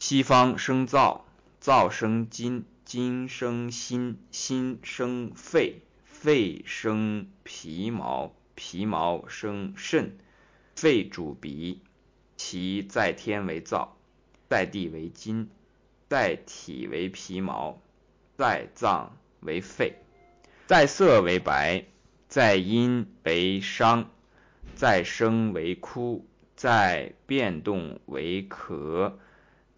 西方生燥，燥生金，金生心，心生肺，肺生皮毛，皮毛生肾，肺主鼻，其在天为燥，在地为金，在体为皮毛，在脏为肺，在色为白，在阴为伤，在声为哭，在变动为咳。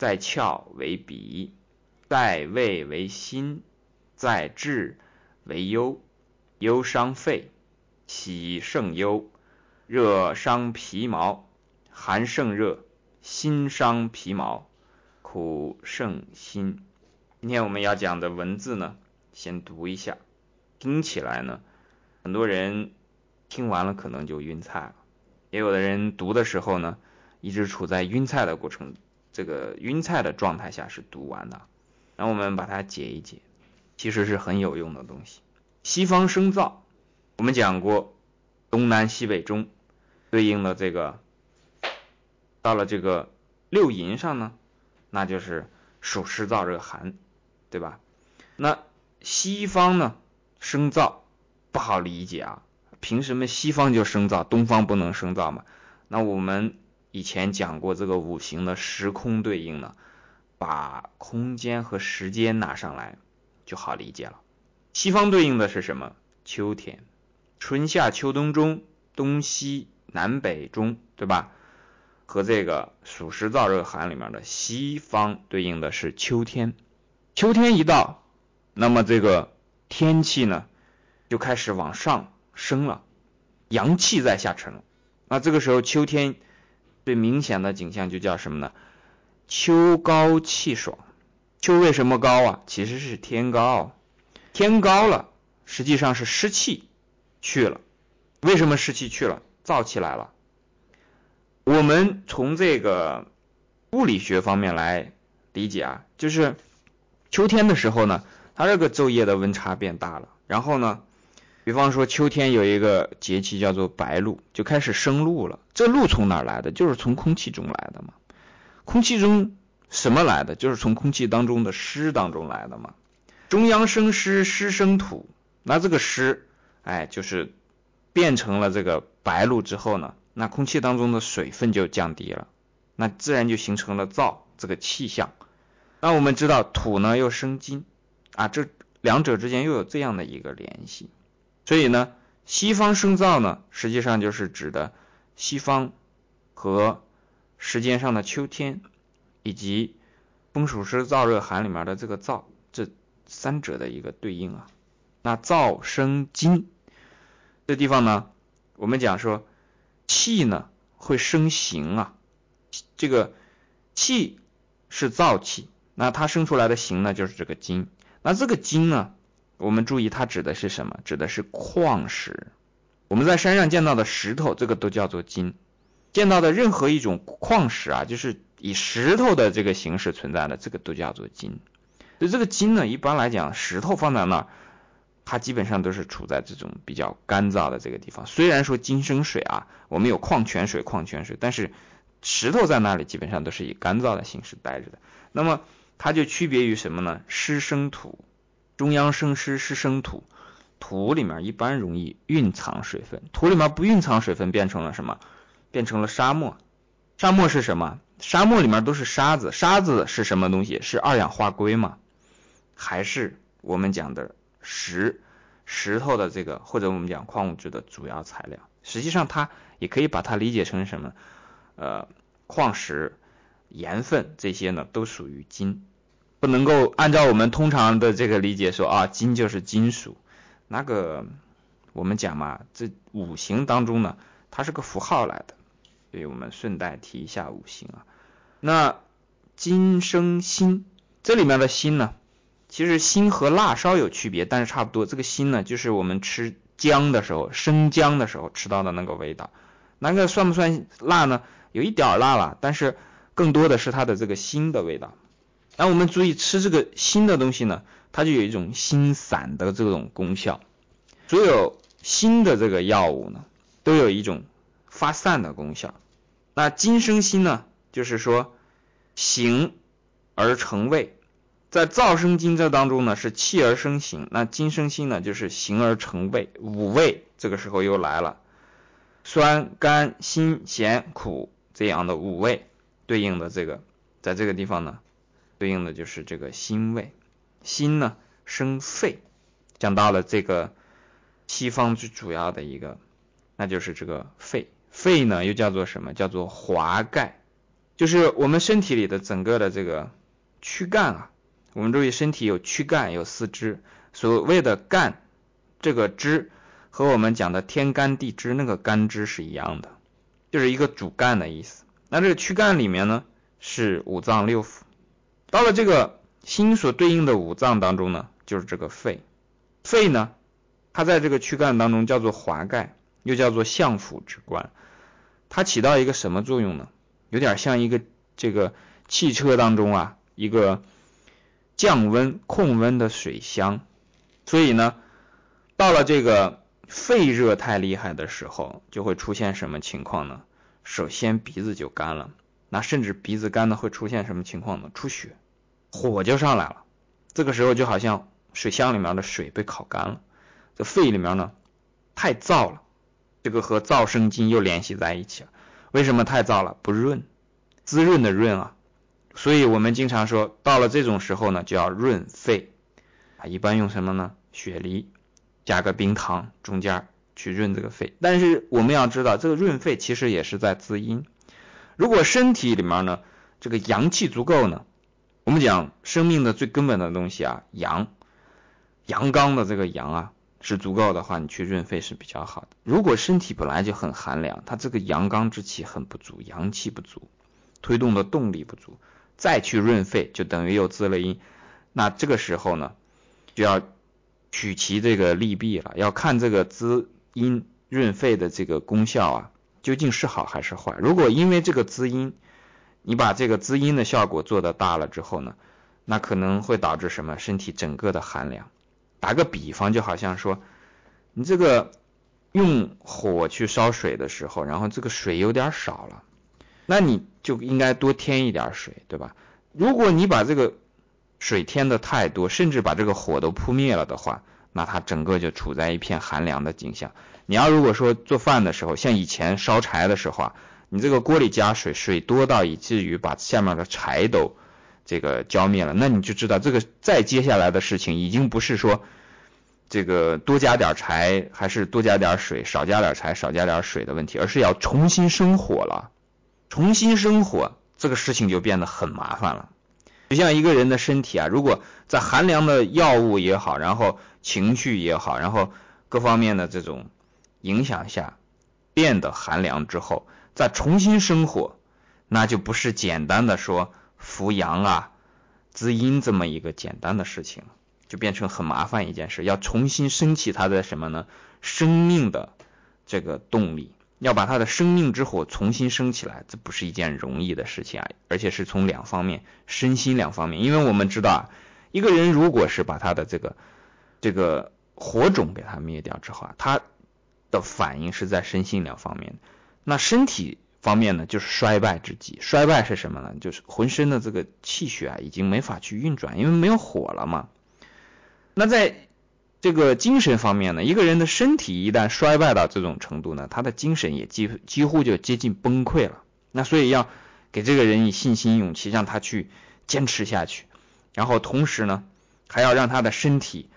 在窍为鼻，在胃为心，在志为忧。忧伤肺，喜胜忧。热伤皮毛，寒胜热。心伤皮毛，苦胜心。今天我们要讲的文字呢，先读一下。听起来呢，很多人听完了可能就晕菜了，也有的人读的时候呢，一直处在晕菜的过程。这个晕菜的状态下是读完的，那我们把它解一解，其实是很有用的东西。西方生燥，我们讲过东南西北中，对应的这个到了这个六淫上呢，那就是暑湿燥热寒，对吧？那西方呢生燥不好理解啊，凭什么西方就生燥，东方不能生燥嘛？那我们。以前讲过这个五行的时空对应呢，把空间和时间拿上来就好理解了。西方对应的是什么？秋天，春夏秋冬中，东西南北中，对吧？和这个暑湿燥热寒里面的西方对应的是秋天。秋天一到，那么这个天气呢就开始往上升了，阳气在下沉了。那这个时候秋天。最明显的景象就叫什么呢？秋高气爽。秋为什么高啊？其实是天高，天高了，实际上是湿气去了。为什么湿气去了？燥起来了。我们从这个物理学方面来理解啊，就是秋天的时候呢，它这个昼夜的温差变大了，然后呢。比方说，秋天有一个节气叫做白露，就开始生露了。这露从哪来的？就是从空气中来的嘛。空气中什么来的？就是从空气当中的湿当中来的嘛。中央生湿，湿生土。那这个湿，哎，就是变成了这个白露之后呢，那空气当中的水分就降低了，那自然就形成了燥这个气象。那我们知道土呢又生金啊，这两者之间又有这样的一个联系。所以呢，西方生燥呢，实际上就是指的西方和时间上的秋天，以及风暑湿燥热寒里面的这个燥，这三者的一个对应啊。那燥生金，这地方呢，我们讲说气呢会生形啊，这个气是燥气，那它生出来的形呢就是这个金，那这个金呢？我们注意，它指的是什么？指的是矿石。我们在山上见到的石头，这个都叫做金。见到的任何一种矿石啊，就是以石头的这个形式存在的，这个都叫做金。所以这个金呢，一般来讲，石头放在那儿，它基本上都是处在这种比较干燥的这个地方。虽然说金生水啊，我们有矿泉水，矿泉水，但是石头在那里基本上都是以干燥的形式待着的。那么它就区别于什么呢？湿生土。中央生湿，湿生土，土里面一般容易蕴藏水分，土里面不蕴藏水分，变成了什么？变成了沙漠。沙漠是什么？沙漠里面都是沙子，沙子是什么东西？是二氧化硅吗？还是我们讲的石石头的这个，或者我们讲矿物质的主要材料？实际上，它也可以把它理解成什么？呃，矿石、盐分这些呢，都属于金。不能够按照我们通常的这个理解说啊，金就是金属，那个我们讲嘛，这五行当中呢，它是个符号来的，所以我们顺带提一下五行啊。那金生辛，这里面的辛呢，其实辛和辣稍有区别，但是差不多。这个辛呢，就是我们吃姜的时候，生姜的时候吃到的那个味道。那个算不算辣呢？有一点辣了，但是更多的是它的这个辛的味道。那我们注意吃这个辛的东西呢，它就有一种辛散的这种功效。所有辛的这个药物呢，都有一种发散的功效。那金生辛呢，就是说形而成味。在燥生金这当中呢，是气而生形，那金生心呢，就是形而成味。五味这个时候又来了，酸、甘、辛、咸、苦这样的五味对应的这个，在这个地方呢，对应的就是这个辛味。辛呢生肺，讲到了这个西方最主要的一个，那就是这个肺。肺呢又叫做什么？叫做华盖，就是我们身体里的整个的这个躯干啊。我们注意，身体有躯干，有四肢。所谓的干，这个支和我们讲的天干地支那个干支是一样的，就是一个主干的意思。那这个躯干里面呢，是五脏六腑。到了这个心所对应的五脏当中呢，就是这个肺。肺呢，它在这个躯干当中叫做华盖，又叫做相府之官。它起到一个什么作用呢？有点像一个这个汽车当中啊，一个。降温控温的水箱，所以呢，到了这个肺热太厉害的时候，就会出现什么情况呢？首先鼻子就干了，那甚至鼻子干的会出现什么情况呢？出血，火就上来了。这个时候就好像水箱里面的水被烤干了，这肺里面呢太燥了，这个和燥生津又联系在一起了。为什么太燥了？不润，滋润的润啊。所以我们经常说，到了这种时候呢，就要润肺啊。一般用什么呢？雪梨加个冰糖，中间去润这个肺。但是我们要知道，这个润肺其实也是在滋阴。如果身体里面呢，这个阳气足够呢，我们讲生命的最根本的东西啊，阳阳刚的这个阳啊是足够的话，你去润肺是比较好的。如果身体本来就很寒凉，它这个阳刚之气很不足，阳气不足，推动的动力不足。再去润肺，就等于又滋了阴。那这个时候呢，就要取其这个利弊了，要看这个滋阴润肺的这个功效啊，究竟是好还是坏。如果因为这个滋阴，你把这个滋阴的效果做得大了之后呢，那可能会导致什么？身体整个的寒凉。打个比方，就好像说，你这个用火去烧水的时候，然后这个水有点少了。那你就应该多添一点水，对吧？如果你把这个水添的太多，甚至把这个火都扑灭了的话，那它整个就处在一片寒凉的景象。你要如果说做饭的时候，像以前烧柴的时候啊，你这个锅里加水，水多到以至于把下面的柴都这个浇灭了，那你就知道这个再接下来的事情已经不是说这个多加点柴还是多加点水，少加点柴少加点水的问题，而是要重新生火了。重新生火这个事情就变得很麻烦了，就像一个人的身体啊，如果在寒凉的药物也好，然后情绪也好，然后各方面的这种影响下变得寒凉之后，再重新生活，那就不是简单的说扶阳啊、滋阴这么一个简单的事情，就变成很麻烦一件事，要重新升起他的什么呢？生命的这个动力。要把他的生命之火重新升起来，这不是一件容易的事情啊！而且是从两方面，身心两方面。因为我们知道啊，一个人如果是把他的这个这个火种给他灭掉之后啊，他的反应是在身心两方面。那身体方面呢，就是衰败之际。衰败是什么呢？就是浑身的这个气血啊，已经没法去运转，因为没有火了嘛。那在这个精神方面呢，一个人的身体一旦衰败到这种程度呢，他的精神也几几乎就接近崩溃了。那所以要给这个人以信心、勇气，让他去坚持下去。然后同时呢，还要让他的身体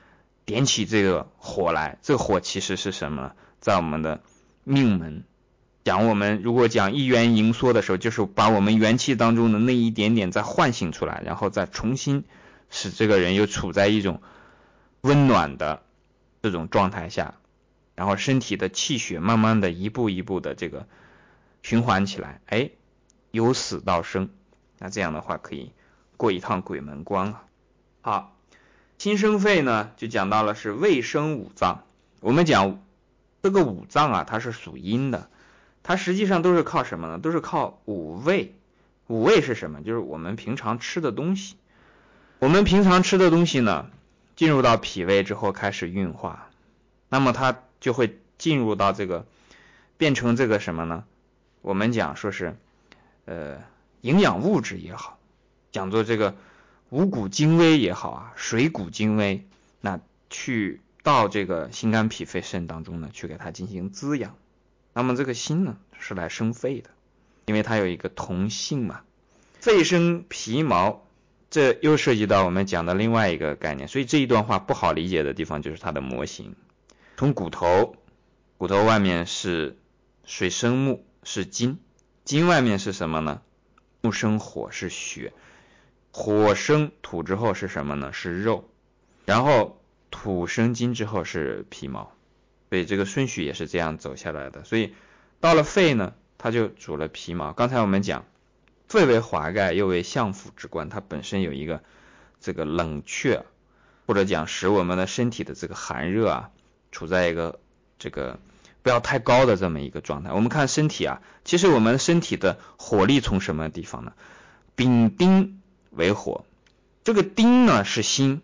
点起这个火来。这火其实是什么？在我们的命门讲，我们如果讲一元盈缩的时候，就是把我们元气当中的那一点点再唤醒出来，然后再重新使这个人又处在一种。温暖的这种状态下，然后身体的气血慢慢的一步一步的这个循环起来，哎，由死到生，那这样的话可以过一趟鬼门关啊。好，心生肺呢，就讲到了是胃生五脏。我们讲这个五脏啊，它是属阴的，它实际上都是靠什么呢？都是靠五味。五味是什么？就是我们平常吃的东西。我们平常吃的东西呢？进入到脾胃之后开始运化，那么它就会进入到这个变成这个什么呢？我们讲说是呃营养物质也好，讲做这个五谷精微也好啊，水谷精微，那去到这个心肝脾肺肾当中呢，去给它进行滋养。那么这个心呢，是来生肺的，因为它有一个同性嘛，肺生皮毛，这又涉及到我们讲的另外一个概念。所以这一段话不好理解的地方就是它的模型，从骨头，骨头外面是水生木，是金，金外面是什么呢？木生火是血，火生土之后是什么呢？是肉，然后土生金之后是皮毛，所以这个顺序也是这样走下来的。所以到了肺呢，它就主了皮毛。刚才我们讲，最为华盖，又为相府之官，它本身有一个这个冷却，或者讲使我们的身体的这个寒热啊，处在一个这个。不要太高的这么一个状态。我们看身体啊，其实我们身体的火力从什么地方呢？丙丁为火，这个丁呢是心，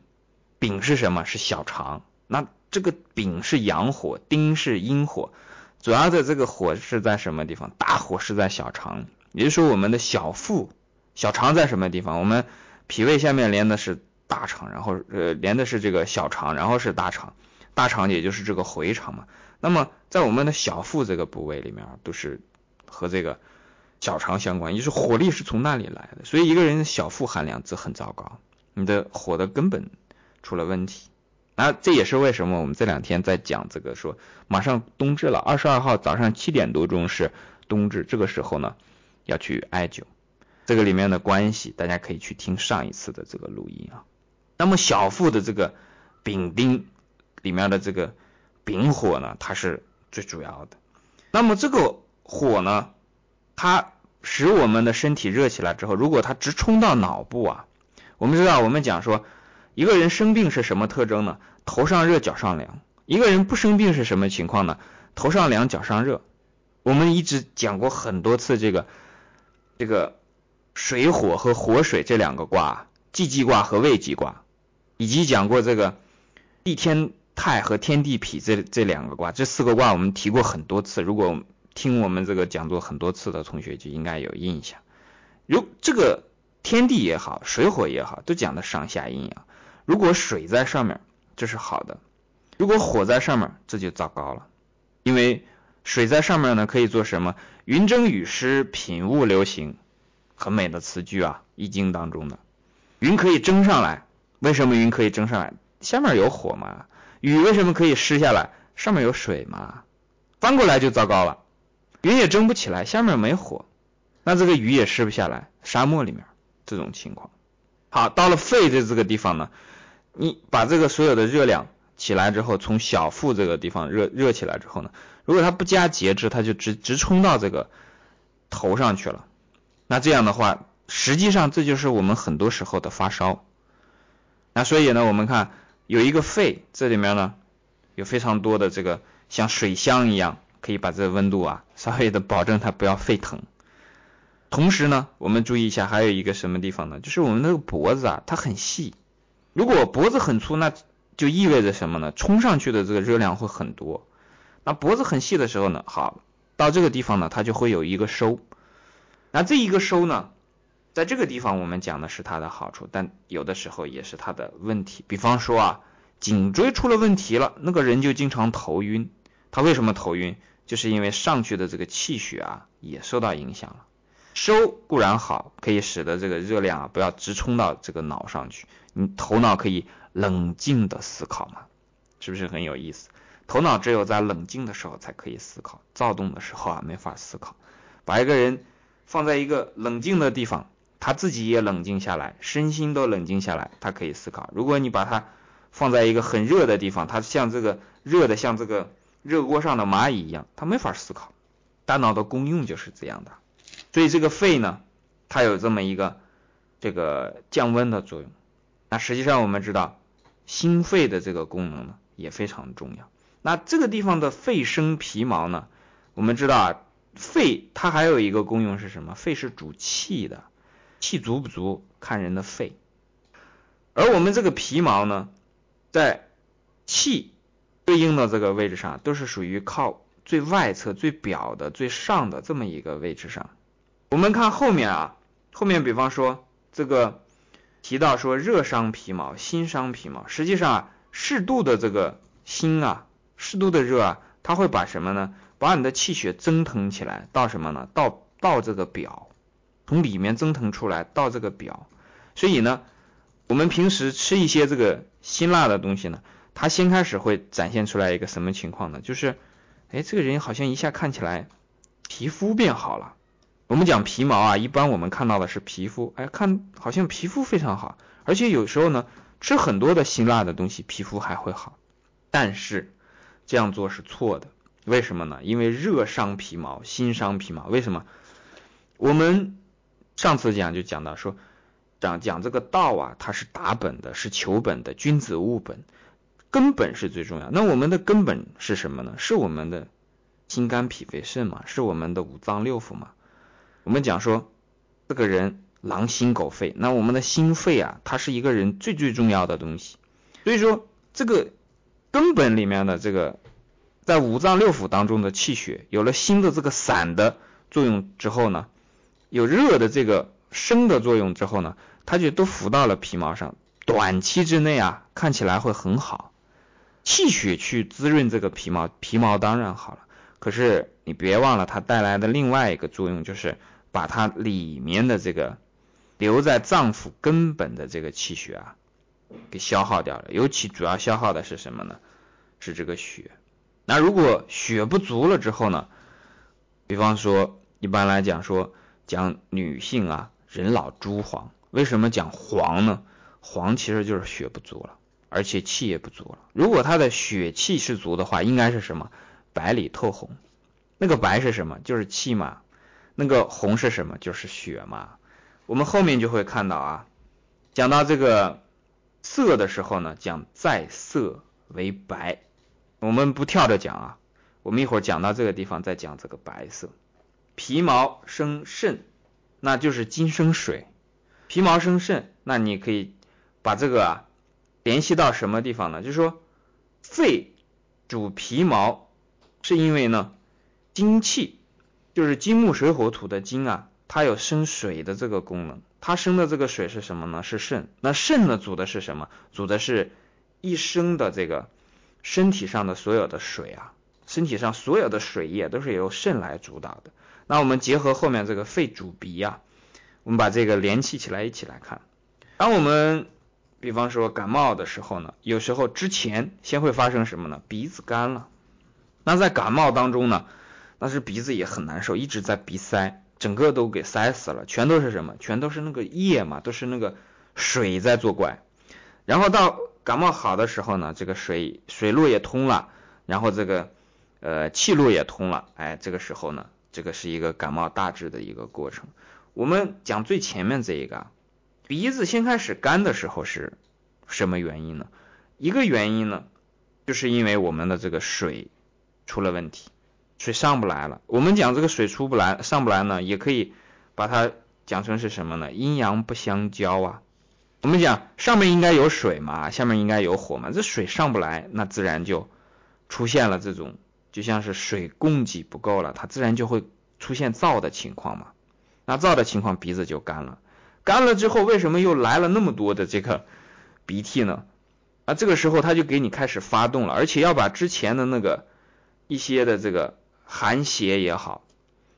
丙是什么？是小肠。那这个丙是阳火，丁是阴火，主要的这个火是在什么地方？大火是在小肠，也就是说我们的小腹、小肠在什么地方？我们脾胃下面连的是大肠，然后呃连的是这个小肠，然后是大肠，大肠也就是这个回肠嘛。那么，在我们的小腹这个部位里面，都是和这个小肠相关，也就是火力是从那里来的。所以，一个人的小腹寒凉则很糟糕，你的火的根本出了问题。那这也是为什么我们这两天在讲这个，说马上冬至了，二十二号早上七点多钟是冬至，这个时候呢要去艾灸，这个里面的关系，大家可以去听上一次的这个录音啊。那么小腹的这个丙丁里面的这个。丙火呢，它是最主要的。那么这个火呢，它使我们的身体热起来之后，如果它直冲到脑部啊，我们知道，我们讲说，一个人生病是什么特征呢？头上热，脚上凉。一个人不生病是什么情况呢？头上凉，脚上热。我们一直讲过很多次这个这个水火和火水这两个卦，既济卦和未济卦，以及讲过这个地天。泰和天地痞这这两个卦，这四个卦我们提过很多次。如果听我们这个讲座很多次的同学就应该有印象。如这个天地也好，水火也好，都讲的上下阴阳。如果水在上面，这是好的；如果火在上面，这就糟糕了。因为水在上面呢，可以做什么？云蒸雨湿，品物流行，很美的词句啊，《易经》当中的。云可以蒸上来，为什么云可以蒸上来？下面有火嘛。雨为什么可以湿下来？上面有水嘛，翻过来就糟糕了。云也蒸不起来，下面没火，那这个雨也湿不下来。沙漠里面这种情况。好，到了肺的这个地方呢，你把这个所有的热量起来之后，从小腹这个地方热热起来之后呢，如果它不加节制，它就直直冲到这个头上去了。那这样的话，实际上这就是我们很多时候的发烧。那所以呢，我们看。有一个肺，这里面呢有非常多的这个像水箱一样，可以把这个温度啊稍微的保证它不要沸腾。同时呢，我们注意一下，还有一个什么地方呢？就是我们那个脖子啊，它很细。如果脖子很粗，那就意味着什么呢？冲上去的这个热量会很多。那脖子很细的时候呢，好，到这个地方呢，它就会有一个收。那这一个收呢？在这个地方，我们讲的是它的好处，但有的时候也是它的问题。比方说啊，颈椎出了问题了，那个人就经常头晕。他为什么头晕？就是因为上去的这个气血啊也受到影响了。收固然好，可以使得这个热量啊不要直冲到这个脑上去，你头脑可以冷静的思考嘛，是不是很有意思？头脑只有在冷静的时候才可以思考，躁动的时候啊没法思考。把一个人放在一个冷静的地方。他自己也冷静下来，身心都冷静下来，他可以思考。如果你把它放在一个很热的地方，它像这个热的像这个热锅上的蚂蚁一样，它没法思考。大脑的功用就是这样的。所以这个肺呢，它有这么一个这个降温的作用。那实际上我们知道，心肺的这个功能呢也非常重要。那这个地方的肺生皮毛呢，我们知道啊，肺它还有一个功用是什么？肺是主气的。气足不足看人的肺，而我们这个皮毛呢，在气对应的这个位置上，都是属于靠最外侧、最表的、最上的这么一个位置上。我们看后面啊，后面比方说这个提到说热伤皮毛，心伤皮毛。实际上啊，适度的这个心啊，适度的热啊，它会把什么呢？把你的气血蒸腾起来，到什么呢？到到这个表，从里面蒸腾出来到这个表。所以呢，我们平时吃一些这个辛辣的东西呢，它先开始会展现出来一个什么情况呢？就是，哎，这个人好像一下看起来皮肤变好了。我们讲皮毛啊，一般我们看到的是皮肤，哎，看好像皮肤非常好，而且有时候呢，吃很多的辛辣的东西，皮肤还会好。但是这样做是错的，为什么呢？因为热伤皮毛，心伤皮毛。为什么？我们上次讲就讲到说，讲讲这个道啊，它是达本的，是求本的，君子务本，根本是最重要。那我们的根本是什么呢？是我们的心肝脾肺肾嘛，是我们的五脏六腑嘛。我们讲说，这个人狼心狗肺，那我们的心肺啊，它是一个人最最重要的东西。所以说，这个根本里面的这个，在五脏六腑当中的气血，有了新的这个散的作用之后呢，有热的这个生的作用之后呢，它就都浮到了皮毛上，短期之内啊，看起来会很好。气血去滋润这个皮毛，皮毛当然好了。可是你别忘了，它带来的另外一个作用就是。把它里面的这个留在脏腑根本的这个气血啊，给消耗掉了。尤其主要消耗的是什么呢？是这个血。那如果血不足了之后呢？比方说，一般来讲说，讲女性啊，人老珠黄。为什么讲黄呢？黄其实就是血不足了，而且气也不足了。如果她的血气是足的话，应该是什么？白里透红。那个白是什么？就是气嘛。那个红是什么？就是血嘛。我们后面就会看到啊，讲到这个色的时候呢，讲在色为白。我们不跳着讲啊，我们一会儿讲到这个地方再讲这个白色。皮毛生肾，那就是金生水。皮毛生肾，那你可以把这个啊联系到什么地方呢？就是说肺主皮毛，是因为呢精气。就是金木水火土的金啊，它有生水的这个功能。它生的这个水是什么呢？是肾。那肾呢，主的是什么？主的是一生的这个身体上的所有的水啊，身体上所有的水液都是由肾来主导的。那我们结合后面这个肺主鼻呀，我们把这个联系起来一起来看。当我们比方说感冒的时候呢，有时候之前先会发生什么呢？鼻子干了。那在感冒当中呢？那是鼻子也很难受，一直在鼻塞，整个都给塞死了，全都是什么？全都是那个液嘛，都是那个水在作怪。然后到感冒好的时候呢，这个水水路也通了，然后这个呃气路也通了，哎，这个时候呢，这个是一个感冒大致的一个过程。我们讲最前面这一个，鼻子先开始干的时候是什么原因呢？一个原因呢，就是因为我们的这个水出了问题。水上不来了，我们讲这个水出不来、上不来呢，也可以把它讲成是什么呢？阴阳不相交啊。我们讲上面应该有水嘛，下面应该有火嘛，这水上不来，那自然就出现了这种，就像是水供给不够了，它自然就会出现燥的情况嘛。那燥的情况，鼻子就干了，干了之后，为什么又来了那么多的这个鼻涕呢？啊，这个时候它就给你开始发动了，而且要把之前的那个一些的这个。寒邪也好，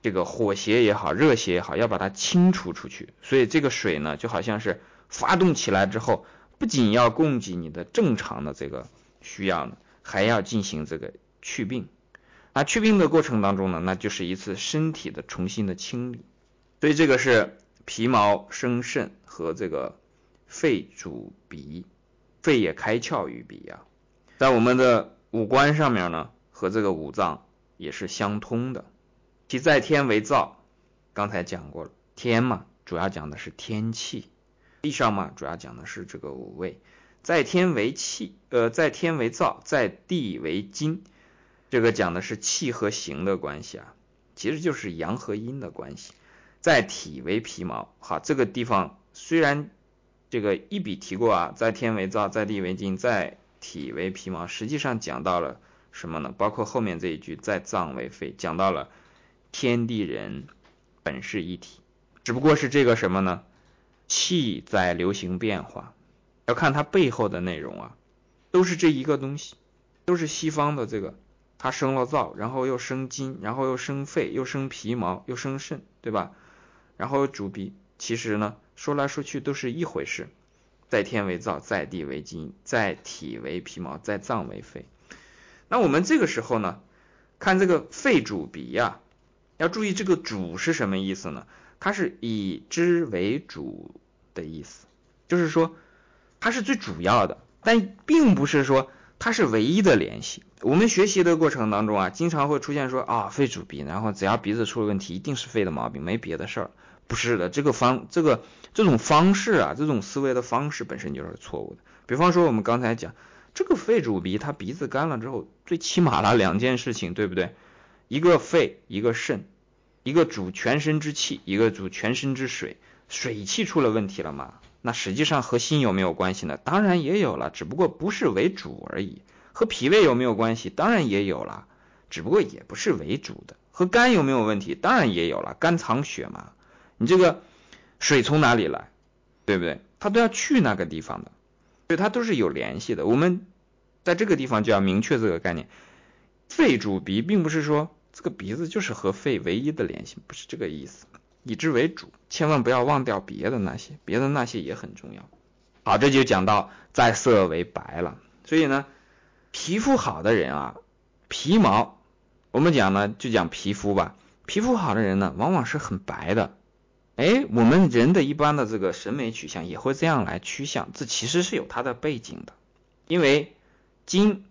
这个火邪也好，热邪也好，要把它清除出去。所以这个水呢，就好像是发动起来之后，不仅要供给你的正常的这个需要呢，还要进行这个祛病。那祛病的过程当中呢，那就是一次身体的重新的清理。所以这个是皮毛生肾和这个肺主鼻，肺也开窍于鼻啊，在我们的五官上面呢，和这个五脏。也是相通的，其在天为燥，刚才讲过了，天嘛，主要讲的是天气；地上嘛，主要讲的是这个五味。在天为气，呃，在天为燥，在地为金，这个讲的是气和形的关系啊，其实就是阳和阴的关系。在体为皮毛，好，这个地方虽然这个一笔提过啊，在天为燥，在地为金，在体为皮毛，实际上讲到了。什么呢？包括后面这一句“在脏为肺”，讲到了天地人本是一体，只不过是这个什么呢？气在流行变化，要看它背后的内容啊，都是这一个东西，都是西方的这个，它生了燥，然后又生筋，然后又生肺，又生皮毛，又生肾，对吧？然后主鼻，其实呢，说来说去都是一回事，在天为燥，在地为筋，在体为皮毛，在脏为肺。那我们这个时候呢，看这个肺主鼻呀，要注意这个主是什么意思呢？它是以之为主的意思，就是说它是最主要的，但并不是说它是唯一的联系。我们学习的过程当中啊，经常会出现说啊，肺主鼻，然后只要鼻子出了问题，一定是肺的毛病，没别的事儿。不是的，这个方这个这种方式啊，这种思维的方式本身就是错误的。比方说我们刚才讲这个肺主鼻，它鼻子干了之后，最起码了两件事情，对不对？一个肺，一个肾。一个主全身之气，一个主全身之水，水气出了问题了吗？那实际上和心有没有关系呢？当然也有了，只不过不是为主而已。和脾胃有没有关系？当然也有了，只不过也不是为主的。和肝有没有问题？当然也有了，肝藏血嘛。你这个水从哪里来？对不对？它都要去那个地方的，所以它都是有联系的。我们在这个地方就要明确这个概念：肺主鼻，并不是说。这个鼻子就是和肺唯一的联系，不是这个意思，以之为主，千万不要忘掉别的那些，别的那些也很重要。好，这就讲到在色为白了。所以呢，皮肤好的人啊，皮毛，我们讲呢就讲皮肤吧，皮肤好的人呢，往往是很白的。哎，我们人的一般的这个审美取向也会这样来趋向，这其实是有它的背景的，因为金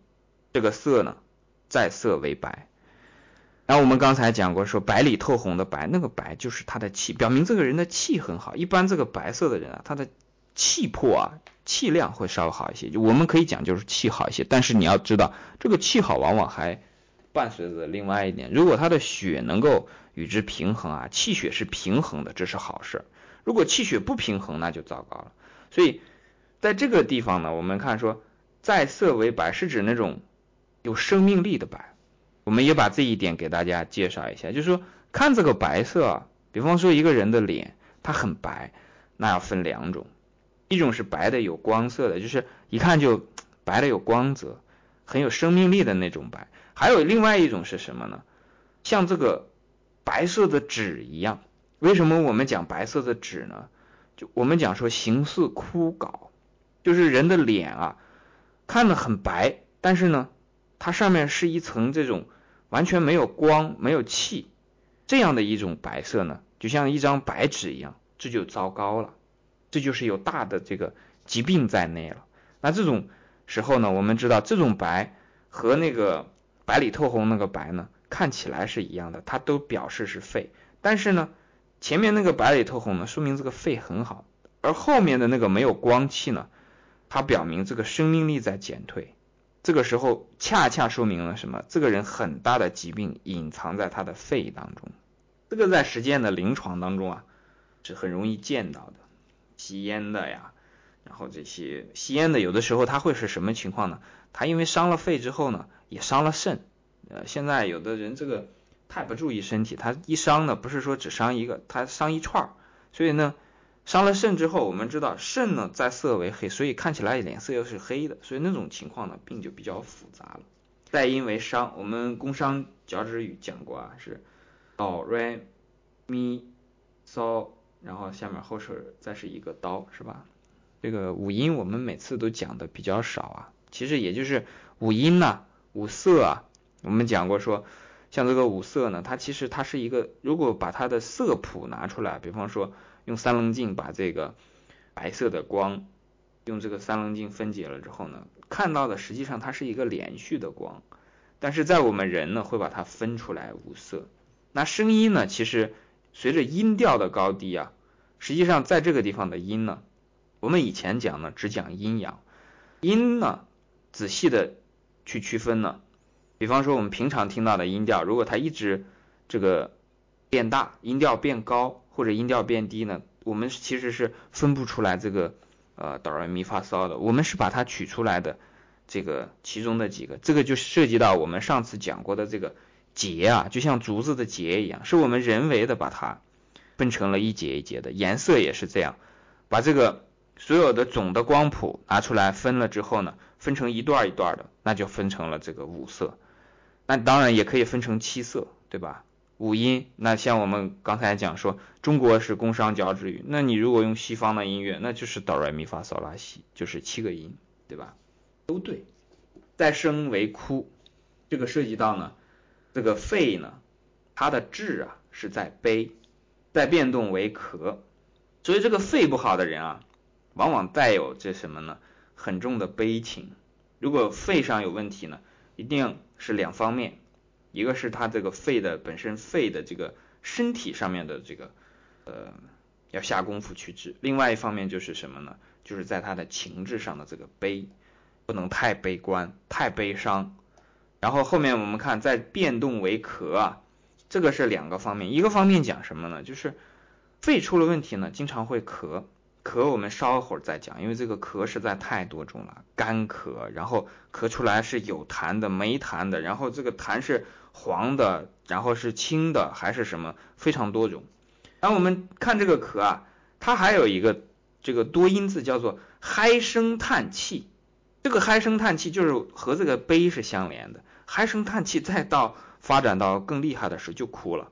这个色呢，在色为白。然后我们刚才讲过，说白里透红的白，那个白就是他的气，表明这个人的气很好。一般这个白色的人啊，他的气魄啊、气量会稍微好一些。就我们可以讲就是气好一些，但是你要知道，这个气好往往还伴随着另外一点，如果他的血能够与之平衡啊，气血是平衡的，这是好事。如果气血不平衡，那就糟糕了。所以在这个地方呢，我们看说在色为白，是指那种有生命力的白。我们也把这一点给大家介绍一下，就是说看这个白色啊，比方说一个人的脸，它很白，那要分两种，一种是白的有光色的，就是一看就白的有光泽，很有生命力的那种白；还有另外一种是什么呢？像这个白色的纸一样。为什么我们讲白色的纸呢？就我们讲说形似枯槁，就是人的脸啊，看着很白，但是呢。它上面是一层这种完全没有光、没有气这样的一种白色呢，就像一张白纸一样，这就糟糕了，这就是有大的这个疾病在内了。那这种时候呢，我们知道这种白和那个白里透红那个白呢，看起来是一样的，它都表示是肺。但是呢，前面那个白里透红呢，说明这个肺很好，而后面的那个没有光气呢，它表明这个生命力在减退。这个时候恰恰说明了什么？这个人很大的疾病隐藏在他的肺当中。这个在实践的临床当中啊，是很容易见到的。吸烟的呀，然后这些吸烟的有的时候他会是什么情况呢？他因为伤了肺之后呢，也伤了肾。呃，现在有的人这个太不注意身体，他一伤呢，不是说只伤一个，他伤一串儿，所以呢。伤了肾之后，我们知道肾呢在色为黑，所以看起来脸色又是黑的，所以那种情况呢病就比较复杂了。再因为伤，我们工商脚趾语讲过啊，是哆来咪嗦，然后下面后是再是一个刀，是吧？这个五音我们每次都讲的比较少啊，其实也就是五音呐、五色啊。我们讲过说，像这个五色呢，它其实它是一个，如果把它的色谱拿出来，比方说。用三棱镜把这个白色的光用这个三棱镜分解了之后呢，看到的实际上它是一个连续的光，但是在我们人呢会把它分出来五色。那声音呢，其实随着音调的高低啊，实际上在这个地方的音呢，我们以前讲呢只讲阴阳，音呢仔细的去区分呢，比方说我们平常听到的音调，如果它一直这个变大，音调变高。或者音调变低呢？我们其实是分不出来这个呃哆来咪发嗦的，我们是把它取出来的这个其中的几个，这个就涉及到我们上次讲过的这个节啊，就像竹子的节一样，是我们人为的把它分成了一节一节的，颜色也是这样，把这个所有的总的光谱拿出来分了之后呢，分成一段一段的，那就分成了这个五色。那当然也可以分成七色，对吧？五音，那像我们刚才讲说，中国是工商交织语，那你如果用西方的音乐，那就是哆来咪发嗦拉西，就是七个音，对吧？都对。再升为哭，这个涉及到呢，这个肺呢，它的志啊是在悲，在变动为咳，所以这个肺不好的人啊，往往带有这什么呢？很重的悲情。如果肺上有问题呢，一定是两方面。一个是他这个肺的本身肺的这个身体上面的这个呃要下功夫去治，另外一方面就是什么呢？就是在他的情志上的这个悲，不能太悲观、太悲伤。然后后面我们看在变动为咳啊，这个是两个方面，一个方面讲什么呢？就是肺出了问题呢，经常会咳。咳我们稍会儿再讲，因为这个咳实在太多种了，干咳，然后咳出来是有痰的、没痰的，然后这个痰是黄的，然后是青的，还是什么，非常多种。然后我们看这个咳啊，它还有一个这个多音字叫做嗨声叹气，这个嗨声叹气就是和这个悲是相连的，嗨声叹气再到发展到更厉害的时候就哭了，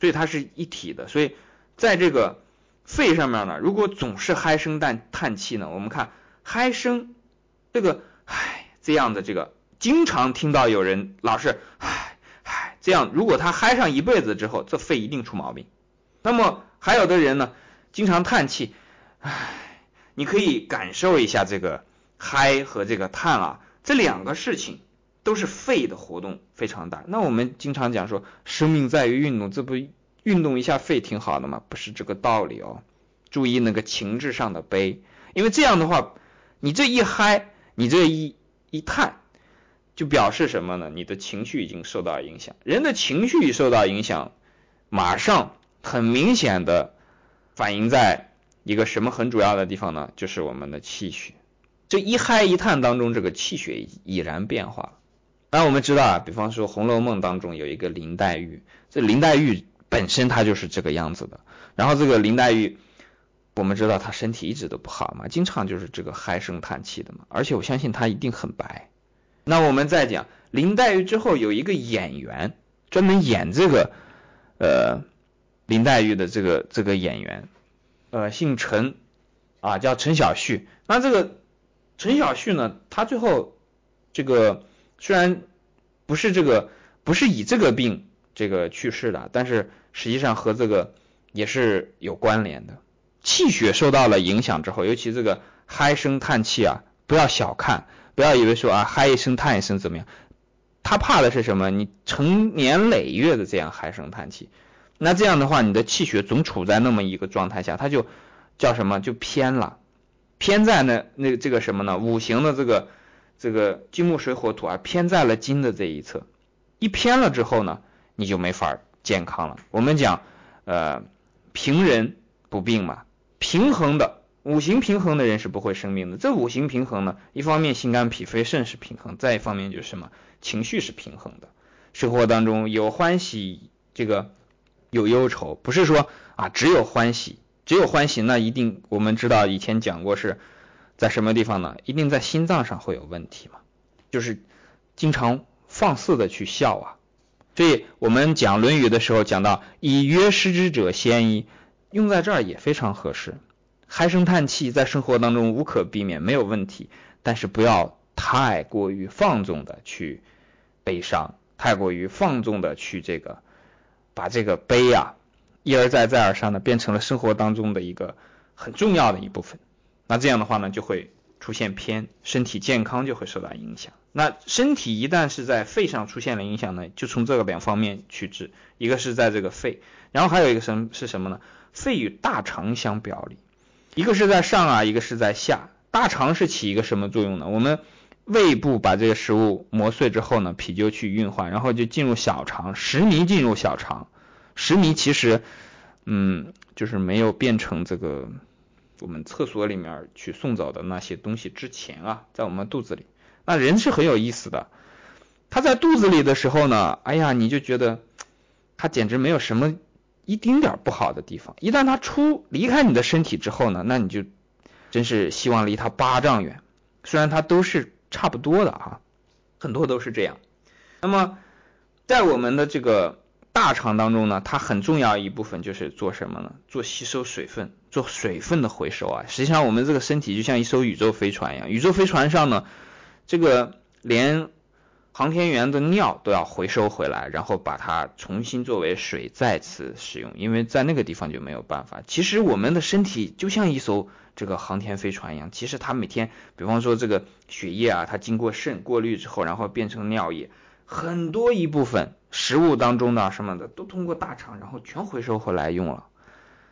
所以它是一体的。所以在这个。肺上面呢，如果总是嗨声叹叹气呢，我们看嗨声这个唉这样的这个，经常听到有人老是唉唉这样，如果他嗨上一辈子之后，这肺一定出毛病。那么还有的人呢，经常叹气，唉，你可以感受一下这个嗨和这个叹啊，这两个事情都是肺的活动非常大。那我们经常讲说，生命在于运动，这不。运动一下肺挺好的嘛，不是这个道理哦。注意那个情志上的悲，因为这样的话，你这一嗨，你这一一叹，就表示什么呢？你的情绪已经受到影响。人的情绪受到影响，马上很明显的反映在一个什么很主要的地方呢？就是我们的气血。这一嗨一叹当中，这个气血已然变化。那我们知道啊，比方说《红楼梦》当中有一个林黛玉，这林黛玉。本身他就是这个样子的，然后这个林黛玉，我们知道她身体一直都不好嘛，经常就是这个唉声叹气的嘛，而且我相信她一定很白。那我们再讲林黛玉之后有一个演员专门演这个呃林黛玉的这个这个演员，呃姓陈啊叫陈小旭。那这个陈小旭呢，他最后这个虽然不是这个不是以这个病这个去世的，但是。实际上和这个也是有关联的，气血受到了影响之后，尤其这个嗨声叹气啊，不要小看，不要以为说啊嗨一声叹一声怎么样，他怕的是什么？你成年累月的这样嗨声叹气，那这样的话，你的气血总处在那么一个状态下，它就叫什么？就偏了，偏在那那这个什么呢？五行的这个这个金木水火土啊，偏在了金的这一侧，一偏了之后呢，你就没法。健康了，我们讲，呃，平人不病嘛，平衡的五行平衡的人是不会生病的。这五行平衡呢，一方面心肝脾肺肾是平衡，再一方面就是什么，情绪是平衡的。生活当中有欢喜，这个有忧愁，不是说啊只有欢喜，只有欢喜，那一定我们知道以前讲过是在什么地方呢？一定在心脏上会有问题嘛，就是经常放肆的去笑啊。所以我们讲《论语》的时候讲到“以曰失之者先矣”，用在这儿也非常合适。唉声叹气在生活当中无可避免，没有问题，但是不要太过于放纵的去悲伤，太过于放纵的去这个把这个悲啊一而再再而三的变成了生活当中的一个很重要的一部分。那这样的话呢，就会。出现偏，身体健康就会受到影响。那身体一旦是在肺上出现了影响呢，就从这个两方面去治。一个是在这个肺，然后还有一个什是什么呢？肺与大肠相表里，一个是在上啊，一个是在下。大肠是起一个什么作用呢？我们胃部把这个食物磨碎之后呢，脾就去运化，然后就进入小肠，食糜进入小肠。食糜其实，嗯，就是没有变成这个。我们厕所里面去送走的那些东西之前啊，在我们肚子里，那人是很有意思的。他在肚子里的时候呢，哎呀，你就觉得他简直没有什么一丁点不好的地方。一旦他出离开你的身体之后呢，那你就真是希望离他八丈远。虽然他都是差不多的啊，很多都是这样。那么在我们的这个大肠当中呢，它很重要一部分就是做什么呢？做吸收水分，做水分的回收啊。实际上我们这个身体就像一艘宇宙飞船一样，宇宙飞船上呢，这个连。航天员的尿都要回收回来，然后把它重新作为水再次使用，因为在那个地方就没有办法。其实我们的身体就像一艘这个航天飞船一样，其实它每天，比方说这个血液啊，它经过肾过滤之后，然后变成尿液，很多一部分食物当中的什么的都通过大肠，然后全回收回来用了。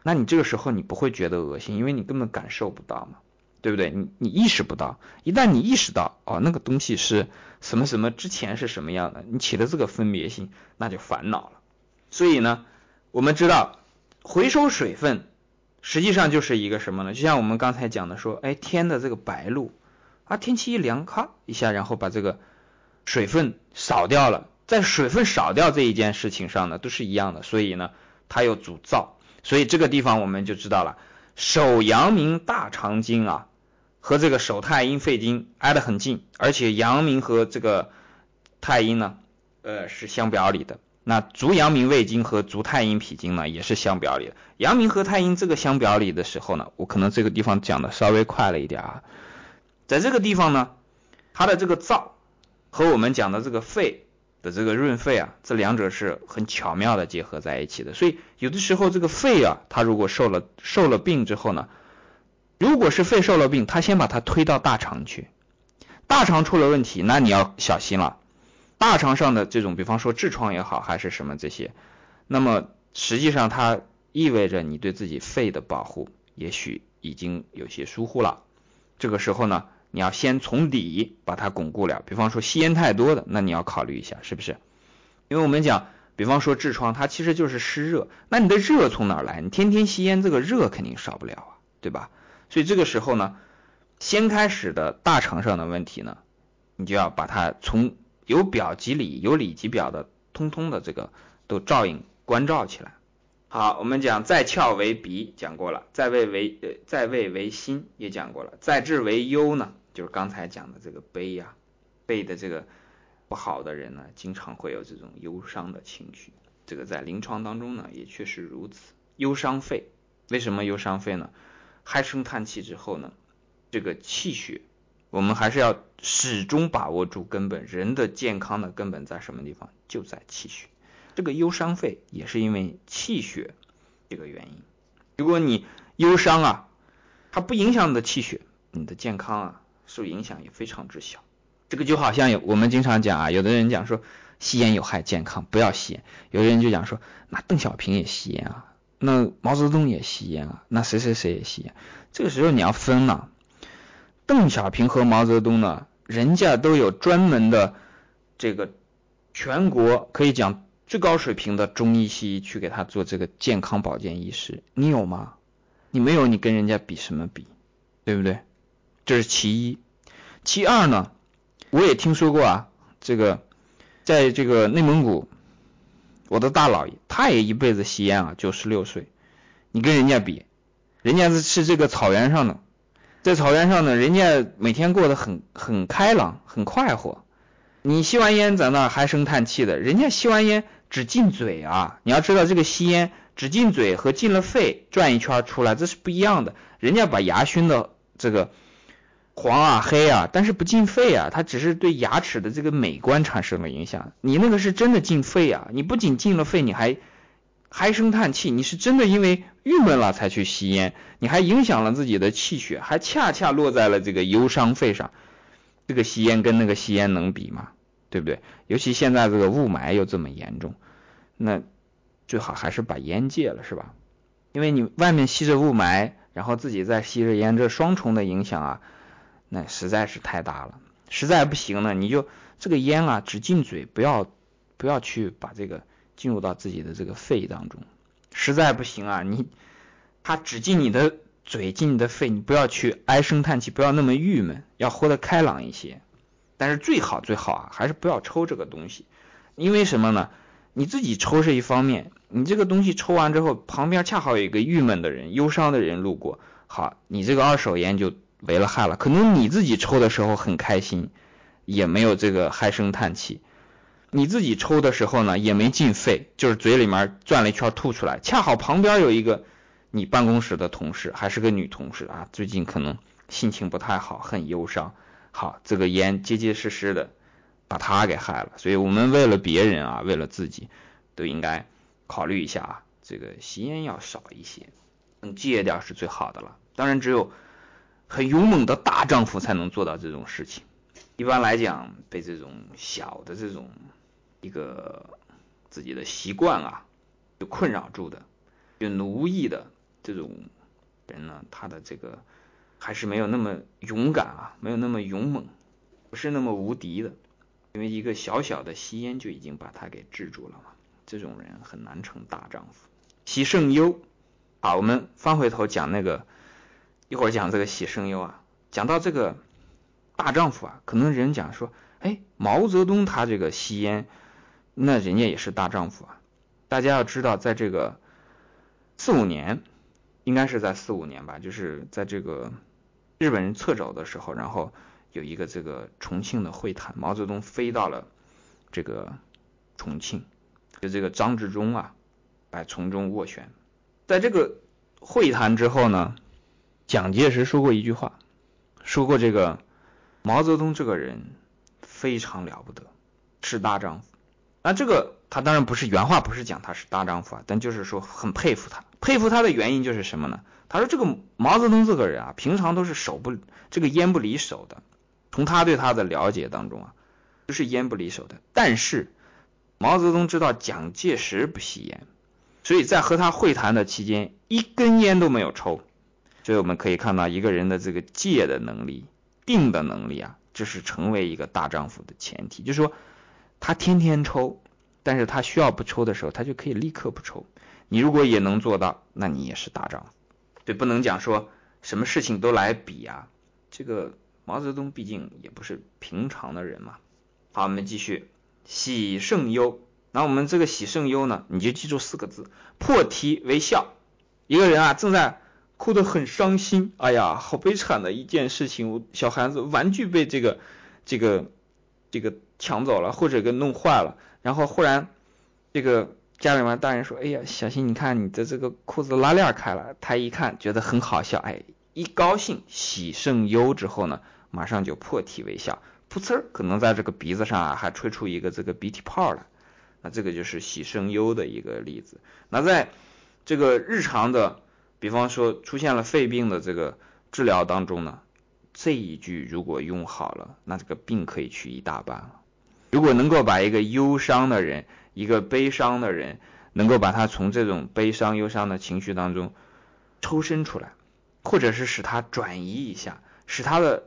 那你这个时候你不会觉得恶心，因为你根本感受不到嘛。对不对？你你意识不到，一旦你意识到哦，那个东西是什么什么之前是什么样的，你起了这个分别心，那就烦恼了。所以呢，我们知道回收水分，实际上就是一个什么呢？就像我们刚才讲的说，哎，天的这个白露啊，天气一凉，咔一下，然后把这个水分少掉了，在水分少掉这一件事情上呢，都是一样的。所以呢，它有主燥，所以这个地方我们就知道了，手阳明大肠经啊。和这个手太阴肺经挨得很近，而且阳明和这个太阴呢，呃是相表里的。那足阳明胃经和足太阴脾经呢，也是相表里的。阳明和太阴这个相表里的时候呢，我可能这个地方讲的稍微快了一点啊。在这个地方呢，它的这个燥和我们讲的这个肺的这个润肺啊，这两者是很巧妙的结合在一起的。所以有的时候这个肺啊，它如果受了受了病之后呢，如果是肺受了病，他先把它推到大肠去，大肠出了问题，那你要小心了。大肠上的这种，比方说痔疮也好，还是什么这些，那么实际上它意味着你对自己肺的保护也许已经有些疏忽了。这个时候呢，你要先从里把它巩固了。比方说吸烟太多的，那你要考虑一下，是不是？因为我们讲，比方说痔疮，它其实就是湿热，那你的热从哪儿来？你天天吸烟，这个热肯定少不了啊，对吧？所以这个时候呢，先开始的大肠上的问题呢，你就要把它从由表及里，由里及表的，通通的这个都照应关照起来。好，我们讲在窍为鼻讲过了，在胃为呃在胃为心也讲过了，在志为忧呢，就是刚才讲的这个悲呀，悲的这个不好的人呢，经常会有这种忧伤的情绪。这个在临床当中呢，也确实如此。忧伤肺，为什么忧伤肺呢？唉声叹气之后呢，这个气血，我们还是要始终把握住根本。人的健康的根本在什么地方？就在气血。这个忧伤肺也是因为气血这个原因。如果你忧伤啊，它不影响你的气血，你的健康啊受影响也非常之小。这个就好像有我们经常讲啊，有的人讲说吸烟有害健康，不要吸烟。有的人就讲说，那邓小平也吸烟啊。那毛泽东也吸烟啊，那谁谁谁也吸烟。这个时候你要分了，邓小平和毛泽东呢，人家都有专门的这个全国可以讲最高水平的中医西医去给他做这个健康保健医师，你有吗？你没有，你跟人家比什么比？对不对？这是其一。其二呢，我也听说过啊，这个在这个内蒙古。我的大老爷，他也一辈子吸烟啊，九十六岁。你跟人家比，人家是是这个草原上的，在草原上呢，人家每天过得很很开朗，很快活。你吸完烟在那唉声叹气的，人家吸完烟只进嘴啊。你要知道，这个吸烟只进嘴和进了肺转一圈出来，这是不一样的。人家把牙熏的这个。黄啊黑啊，但是不进肺啊，它只是对牙齿的这个美观产生了影响。你那个是真的进肺啊，你不仅进了肺，你还唉声叹气，你是真的因为郁闷了才去吸烟，你还影响了自己的气血，还恰恰落在了这个忧伤肺上。这个吸烟跟那个吸烟能比吗？对不对？尤其现在这个雾霾又这么严重，那最好还是把烟戒了，是吧？因为你外面吸着雾霾，然后自己再吸着烟，这双重的影响啊。那实在是太大了，实在不行呢，你就这个烟啊，只进嘴，不要不要去把这个进入到自己的这个肺当中。实在不行啊，你它只进你的嘴，进你的肺，你不要去唉声叹气，不要那么郁闷，要活得开朗一些。但是最好最好啊，还是不要抽这个东西，因为什么呢？你自己抽是一方面，你这个东西抽完之后，旁边恰好有一个郁闷的人、忧伤的人路过，好，你这个二手烟就为了害了。可能你自己抽的时候很开心，也没有这个唉声叹气。你自己抽的时候呢，也没进肺，就是嘴里面转了一圈吐出来。恰好旁边有一个你办公室的同事，还是个女同事啊，最近可能心情不太好，很忧伤。好，这个烟结结实实的。把他给害了，所以我们为了别人啊，为了自己，都应该考虑一下啊，这个吸烟要少一些，能戒掉是最好的了。当然，只有很勇猛的大丈夫才能做到这种事情。一般来讲，被这种小的这种一个自己的习惯啊，就困扰住的，就奴役的这种人呢，他的这个还是没有那么勇敢啊，没有那么勇猛，不是那么无敌的。因为一个小小的吸烟就已经把他给制住了嘛，这种人很难成大丈夫。喜胜优，好，我们翻回头讲那个，一会儿讲这个喜胜优啊，讲到这个大丈夫啊，可能人讲说，哎，毛泽东他这个吸烟，那人家也是大丈夫啊。大家要知道，在这个四五年，应该是在四五年吧，就是在这个日本人撤走的时候，然后。有一个这个重庆的会谈，毛泽东飞到了这个重庆，就这个张治中啊来从中斡旋。在这个会谈之后呢，蒋介石说过一句话，说过这个毛泽东这个人非常了不得，是大丈夫。那这个他当然不是原话，不是讲他是大丈夫啊，但就是说很佩服他。佩服他的原因就是什么呢？他说这个毛泽东这个人啊，平常都是手不这个烟不离手的。从他对他的了解当中啊，就是烟不离手的。但是毛泽东知道蒋介石不吸烟，所以在和他会谈的期间，一根烟都没有抽。所以我们可以看到一个人的这个戒的能力、定的能力啊，这是成为一个大丈夫的前提。就是说，他天天抽，但是他需要不抽的时候，他就可以立刻不抽。你如果也能做到，那你也是大丈夫。对，不能讲说什么事情都来比啊，这个。毛泽东毕竟也不是平常的人嘛。好，我们继续。喜胜忧，那我们这个喜胜忧呢，你就记住四个字：破涕为笑。一个人啊，正在哭得很伤心，哎呀，好悲惨的一件事情。小孩子玩具被这个、这个、这个抢走了，或者给弄坏了。然后忽然，这个家里面大人说：“哎呀，小新，你看你的这个裤子拉链开了。”他一看，觉得很好笑，哎。一高兴，喜胜忧之后呢，马上就破涕为笑，噗呲儿，可能在这个鼻子上啊还吹出一个这个鼻涕泡来，那这个就是喜胜忧的一个例子。那在这个日常的，比方说出现了肺病的这个治疗当中呢，这一句如果用好了，那这个病可以去一大半了。如果能够把一个忧伤的人，一个悲伤的人，能够把他从这种悲伤忧伤的情绪当中抽身出来。或者是使他转移一下，使他的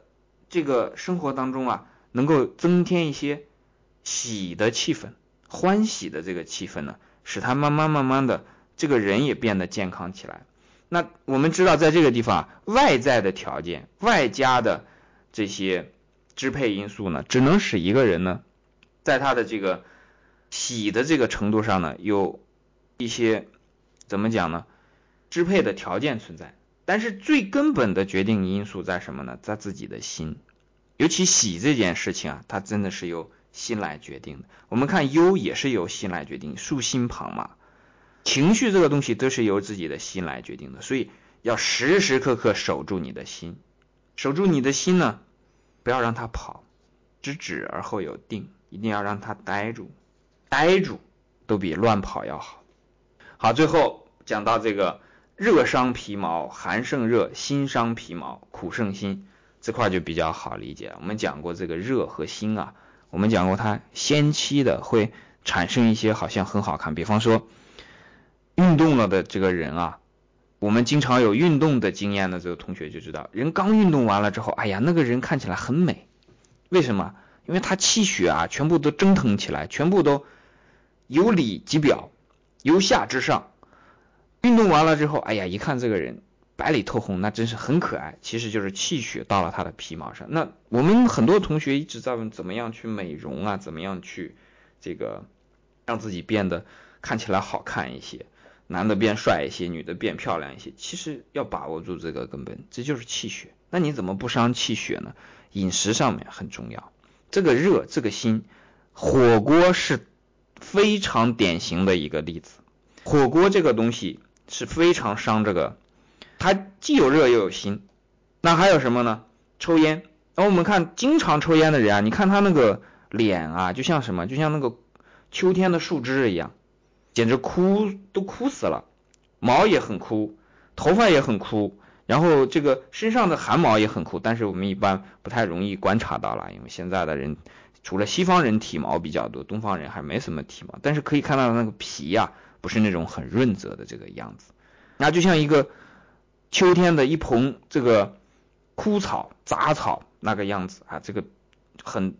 这个生活当中啊，能够增添一些喜的气氛、欢喜的这个气氛呢，使他慢慢慢慢的这个人也变得健康起来。那我们知道，在这个地方，外在的条件、外加的这些支配因素呢，只能使一个人呢，在他的这个喜的这个程度上呢，有一些怎么讲呢？支配的条件存在。但是最根本的决定因素在什么呢？在自己的心，尤其喜这件事情啊，它真的是由心来决定的。我们看忧也是由心来决定，竖心旁嘛，情绪这个东西都是由自己的心来决定的。所以要时时刻刻守住你的心，守住你的心呢，不要让它跑，知止而后有定，一定要让它呆住，呆住都比乱跑要好。好，最后讲到这个。热伤皮毛，寒胜热，心伤皮毛，苦胜心，这块就比较好理解。我们讲过这个热和心啊，我们讲过它先期的会产生一些好像很好看，比方说运动了的这个人啊，我们经常有运动的经验的这个同学就知道，人刚运动完了之后，哎呀，那个人看起来很美，为什么？因为他气血啊全部都蒸腾起来，全部都由里及表，由下至上。运动完了之后，哎呀，一看这个人白里透红，那真是很可爱。其实就是气血到了他的皮毛上。那我们很多同学一直在问，怎么样去美容啊？怎么样去这个让自己变得看起来好看一些，男的变帅一些，女的变漂亮一些。其实要把握住这个根本，这就是气血。那你怎么不伤气血呢？饮食上面很重要。这个热，这个心，火锅是非常典型的一个例子。火锅这个东西是非常伤这个，它既有热又有心。那还有什么呢？抽烟。然后我们看经常抽烟的人啊，你看他那个脸啊，就像什么？就像那个秋天的树枝一样，简直枯都枯死了，毛也很枯，头发也很枯，然后这个身上的汗毛也很枯。但是我们一般不太容易观察到了，因为现在的人除了西方人体毛比较多，东方人还没什么体毛。但是可以看到那个皮呀，不是那种很润泽的这个样子，那就像一个秋天的一蓬这个。枯草、杂草那个样子啊，这个很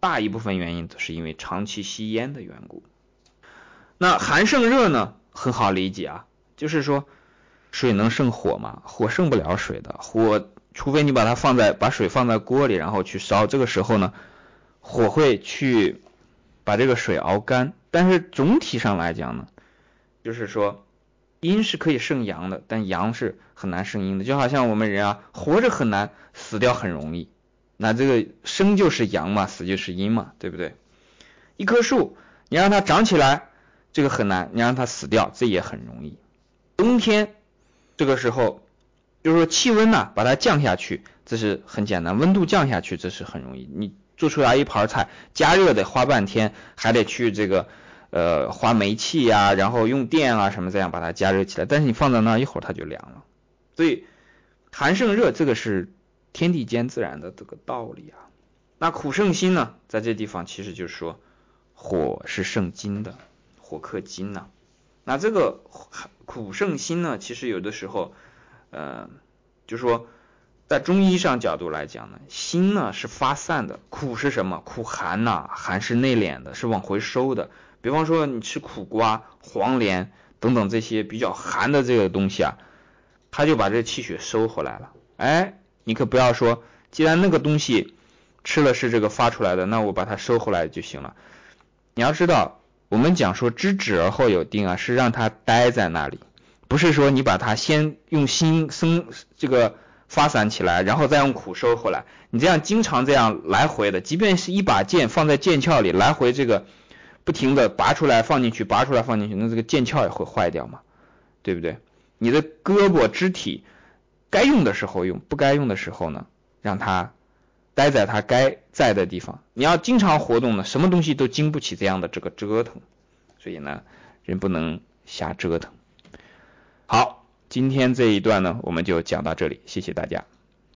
大一部分原因是因为长期吸烟的缘故。那寒胜热呢，很好理解啊，就是说水能胜火嘛？火胜不了水的，火除非你把它放在把水放在锅里，然后去烧，这个时候呢，火会去把这个水熬干。但是总体上来讲呢，就是说。阴是可以胜阳的，但阳是很难胜阴的。就好像我们人啊，活着很难，死掉很容易。那这个生就是阳嘛，死就是阴嘛，对不对？一棵树，你让它长起来，这个很难；你让它死掉，这也很容易。冬天这个时候，就是说气温呢，把它降下去，这是很简单；温度降下去，这是很容易。你做出来一盘菜，加热得花半天，还得去这个。呃，花煤气呀，然后用电啊什么这样把它加热起来，但是你放在那一会儿它就凉了。所以寒胜热这个是天地间自然的这个道理啊。那苦胜辛呢，在这地方其实就是说火是胜金的，火克金呐。那这个苦胜辛呢，其实有的时候，呃，就是说在中医上角度来讲呢，辛呢是发散的，苦是什么？苦寒呐，寒是内敛的，是往回收的。比方说你吃苦瓜、黄连等等这些比较寒的这个东西啊，它就把这气血收回来了。哎，你可不要说，既然那个东西吃了是这个发出来的，那我把它收回来就行了。你要知道，我们讲说知止而后有定啊，是让它待在那里，不是说你把它先用心生这个发散起来，然后再用苦收回来。你这样经常这样来回的，即便是一把剑放在剑鞘里来回这个。不停的拔出来放进去，拔出来放进去，那这个剑鞘也会坏掉嘛，对不对？你的胳膊肢体该用的时候用，不该用的时候呢，让它待在它该在的地方。你要经常活动呢，什么东西都经不起这样的这个折腾，所以呢，人不能瞎折腾。好，今天这一段呢，我们就讲到这里，谢谢大家。